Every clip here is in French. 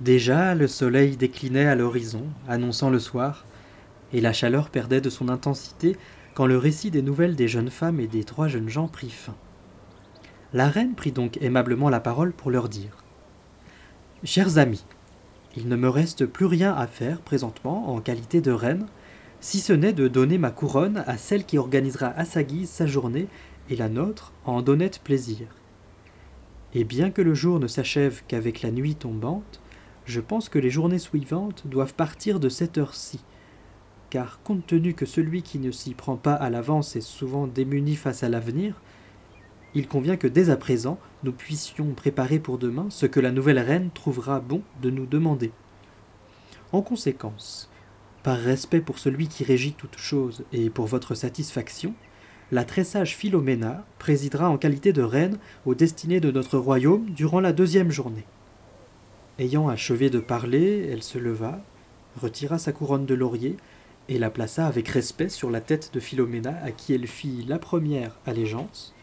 Déjà le soleil déclinait à l'horizon, annonçant le soir, et la chaleur perdait de son intensité quand le récit des nouvelles des jeunes femmes et des trois jeunes gens prit fin. La reine prit donc aimablement la parole pour leur dire Chers amis, il ne me reste plus rien à faire présentement en qualité de reine, si ce n'est de donner ma couronne à celle qui organisera à sa guise sa journée et la nôtre en d'honnête plaisir. Et bien que le jour ne s'achève qu'avec la nuit tombante, je pense que les journées suivantes doivent partir de cette heure-ci, car compte tenu que celui qui ne s'y prend pas à l'avance est souvent démuni face à l'avenir, il convient que dès à présent nous puissions préparer pour demain ce que la nouvelle reine trouvera bon de nous demander. En conséquence, par respect pour celui qui régit toutes choses et pour votre satisfaction, la très sage Philoména présidera en qualité de reine aux destinées de notre royaume durant la deuxième journée. Ayant achevé de parler, elle se leva, retira sa couronne de laurier et la plaça avec respect sur la tête de Philoména à qui elle fit la première allégeance,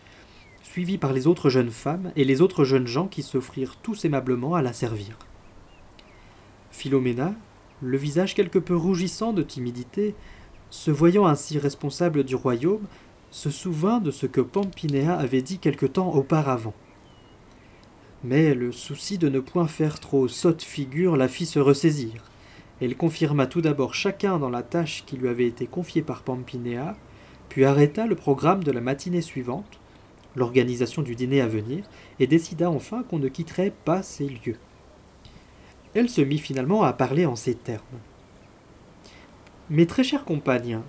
suivie par les autres jeunes femmes et les autres jeunes gens qui s'offrirent tous aimablement à la servir. Philoména, le visage quelque peu rougissant de timidité, se voyant ainsi responsable du royaume, se souvint de ce que Pampinéa avait dit quelque temps auparavant. Mais le souci de ne point faire trop sotte figure la fit se ressaisir. Elle confirma tout d'abord chacun dans la tâche qui lui avait été confiée par Pampinéa, puis arrêta le programme de la matinée suivante, l'organisation du dîner à venir, et décida enfin qu'on ne quitterait pas ces lieux. Elle se mit finalement à parler en ces termes. Mes très chers compagnes,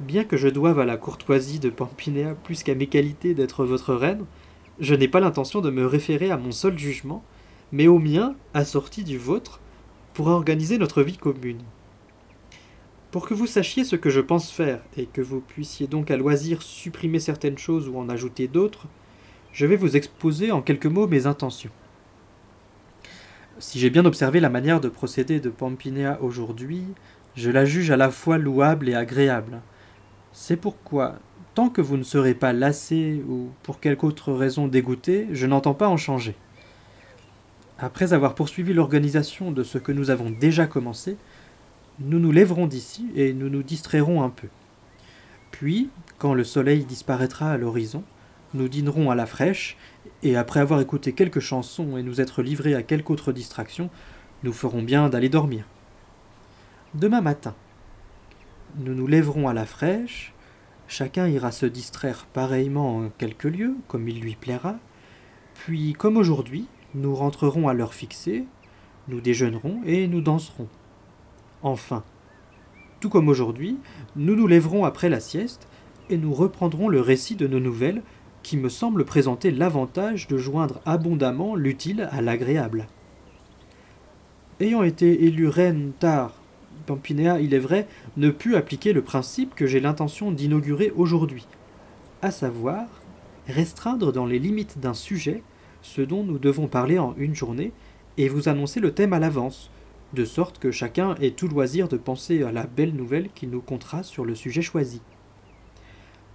bien que je doive à la courtoisie de Pampinéa plus qu'à mes qualités d'être votre reine, je n'ai pas l'intention de me référer à mon seul jugement, mais au mien, assorti du vôtre, pour organiser notre vie commune. Pour que vous sachiez ce que je pense faire, et que vous puissiez donc à loisir supprimer certaines choses ou en ajouter d'autres, je vais vous exposer en quelques mots mes intentions. Si j'ai bien observé la manière de procéder de Pampinéa aujourd'hui, je la juge à la fois louable et agréable. C'est pourquoi, Tant que vous ne serez pas lassé ou pour quelque autre raison dégoûté, je n'entends pas en changer. Après avoir poursuivi l'organisation de ce que nous avons déjà commencé, nous nous lèverons d'ici et nous nous distrairons un peu. Puis, quand le soleil disparaîtra à l'horizon, nous dînerons à la fraîche, et après avoir écouté quelques chansons et nous être livrés à quelque autre distraction, nous ferons bien d'aller dormir. Demain matin, nous nous lèverons à la fraîche, Chacun ira se distraire pareillement en quelques lieux, comme il lui plaira. Puis, comme aujourd'hui, nous rentrerons à l'heure fixée, nous déjeunerons et nous danserons. Enfin, tout comme aujourd'hui, nous nous lèverons après la sieste et nous reprendrons le récit de nos nouvelles qui me semble présenter l'avantage de joindre abondamment l'utile à l'agréable. Ayant été élu reine tard Pampinéa, il est vrai, ne put appliquer le principe que j'ai l'intention d'inaugurer aujourd'hui, à savoir restreindre dans les limites d'un sujet ce dont nous devons parler en une journée et vous annoncer le thème à l'avance, de sorte que chacun ait tout loisir de penser à la belle nouvelle qu'il nous comptera sur le sujet choisi.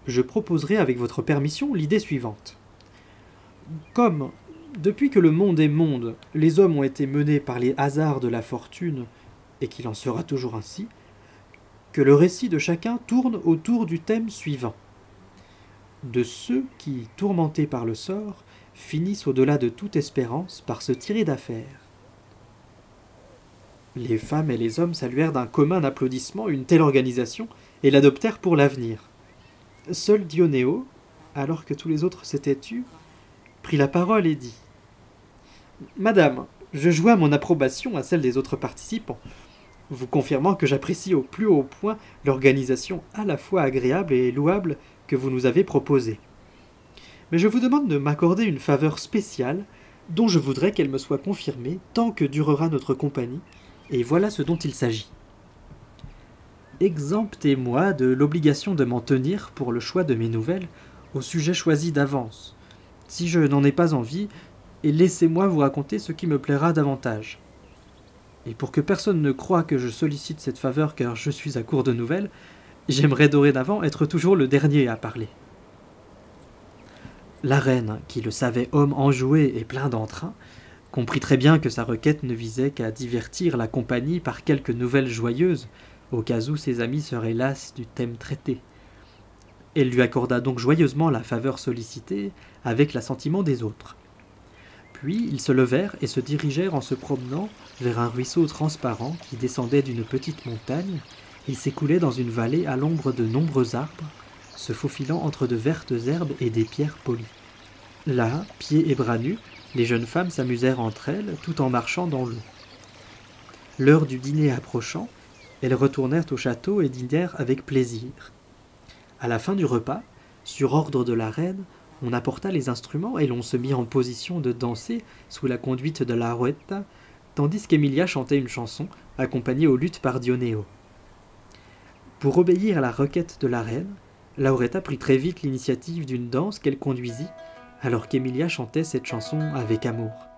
Je proposerai avec votre permission l'idée suivante. Comme, depuis que le monde est monde, les hommes ont été menés par les hasards de la fortune et qu'il en sera toujours ainsi, que le récit de chacun tourne autour du thème suivant. De ceux qui, tourmentés par le sort, finissent au-delà de toute espérance par se tirer d'affaire. Les femmes et les hommes saluèrent d'un commun applaudissement une telle organisation et l'adoptèrent pour l'avenir. Seul Dionéo, alors que tous les autres s'étaient tus, prit la parole et dit Madame, je joins mon approbation à celle des autres participants vous confirmant que j'apprécie au plus haut point l'organisation à la fois agréable et louable que vous nous avez proposée. Mais je vous demande de m'accorder une faveur spéciale dont je voudrais qu'elle me soit confirmée tant que durera notre compagnie, et voilà ce dont il s'agit. Exemptez-moi de l'obligation de m'en tenir pour le choix de mes nouvelles au sujet choisi d'avance, si je n'en ai pas envie, et laissez-moi vous raconter ce qui me plaira davantage. Et pour que personne ne croie que je sollicite cette faveur car je suis à court de nouvelles, j'aimerais dorénavant être toujours le dernier à parler. La reine, qui le savait homme enjoué et plein d'entrain, comprit très bien que sa requête ne visait qu'à divertir la compagnie par quelques nouvelles joyeuses, au cas où ses amis seraient las du thème traité. Elle lui accorda donc joyeusement la faveur sollicitée, avec l'assentiment des autres. Puis ils se levèrent et se dirigèrent en se promenant vers un ruisseau transparent qui descendait d'une petite montagne et s'écoulait dans une vallée à l'ombre de nombreux arbres, se faufilant entre de vertes herbes et des pierres polies. Là, pieds et bras nus, les jeunes femmes s'amusèrent entre elles tout en marchant dans l'eau. L'heure du dîner approchant, elles retournèrent au château et dînèrent avec plaisir. À la fin du repas, sur ordre de la reine, on apporta les instruments et l'on se mit en position de danser sous la conduite de la tandis qu'Emilia chantait une chanson accompagnée aux luttes par Dionéo. Pour obéir à la requête de la reine, Lauretta prit très vite l'initiative d'une danse qu'elle conduisit, alors qu'Emilia chantait cette chanson avec amour.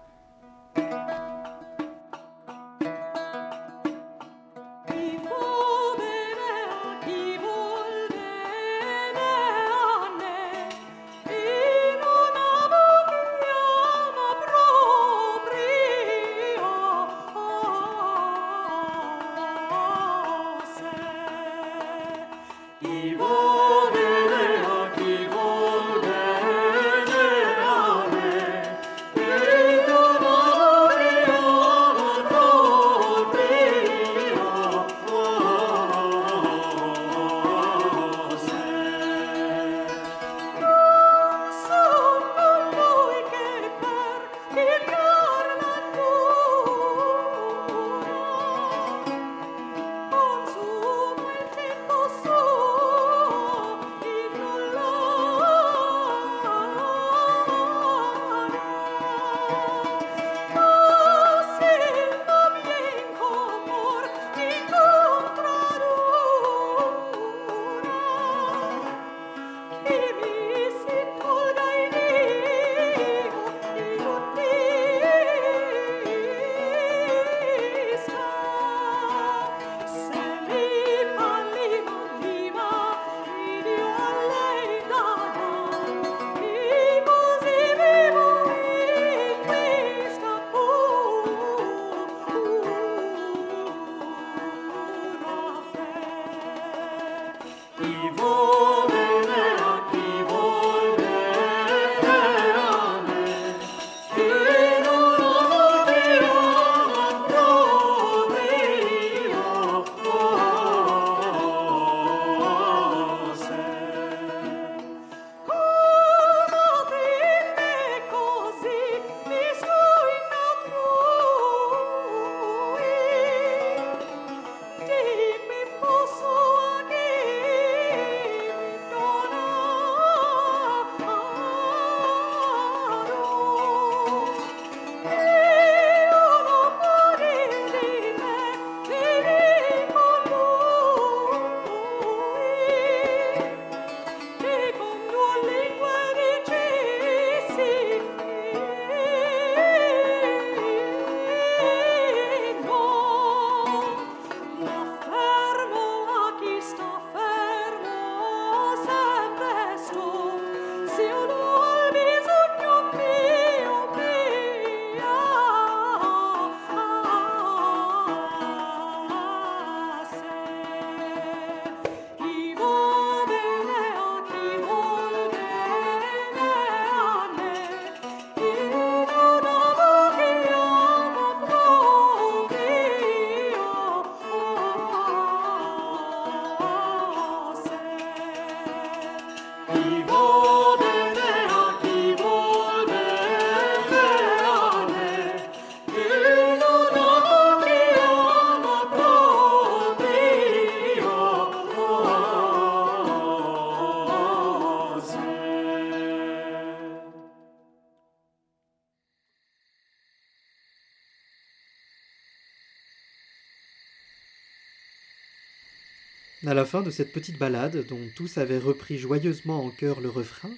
À la fin de cette petite ballade, dont tous avaient repris joyeusement en chœur le refrain,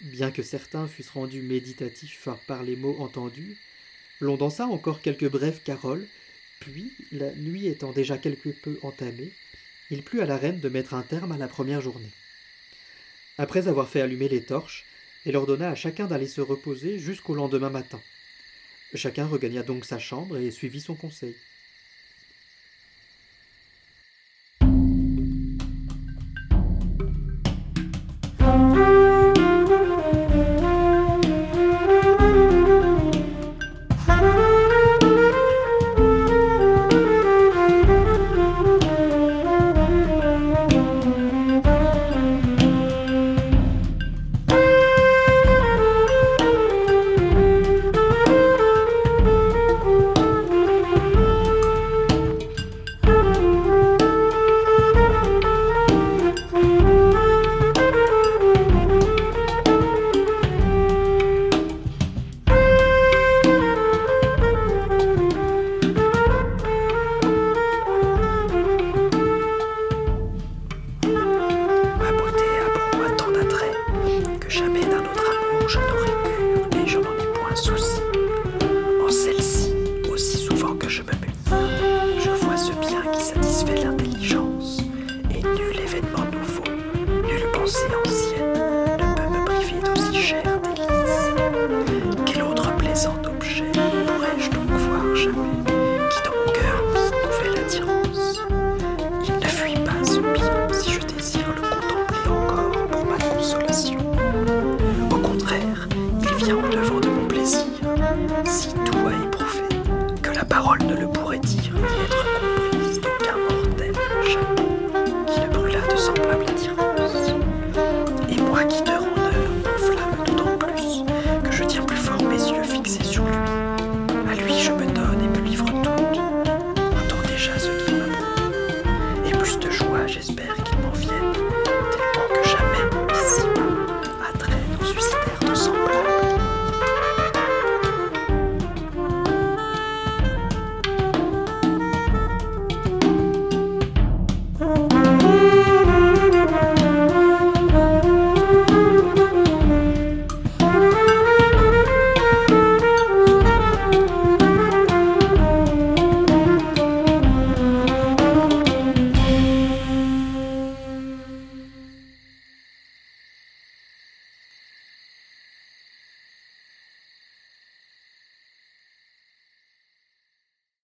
bien que certains fussent rendus méditatifs par les mots entendus, l'on dansa encore quelques brèves caroles, puis, la nuit étant déjà quelque peu entamée, il plut à la reine de mettre un terme à la première journée. Après avoir fait allumer les torches, elle ordonna à chacun d'aller se reposer jusqu'au lendemain matin. Chacun regagna donc sa chambre et suivit son conseil.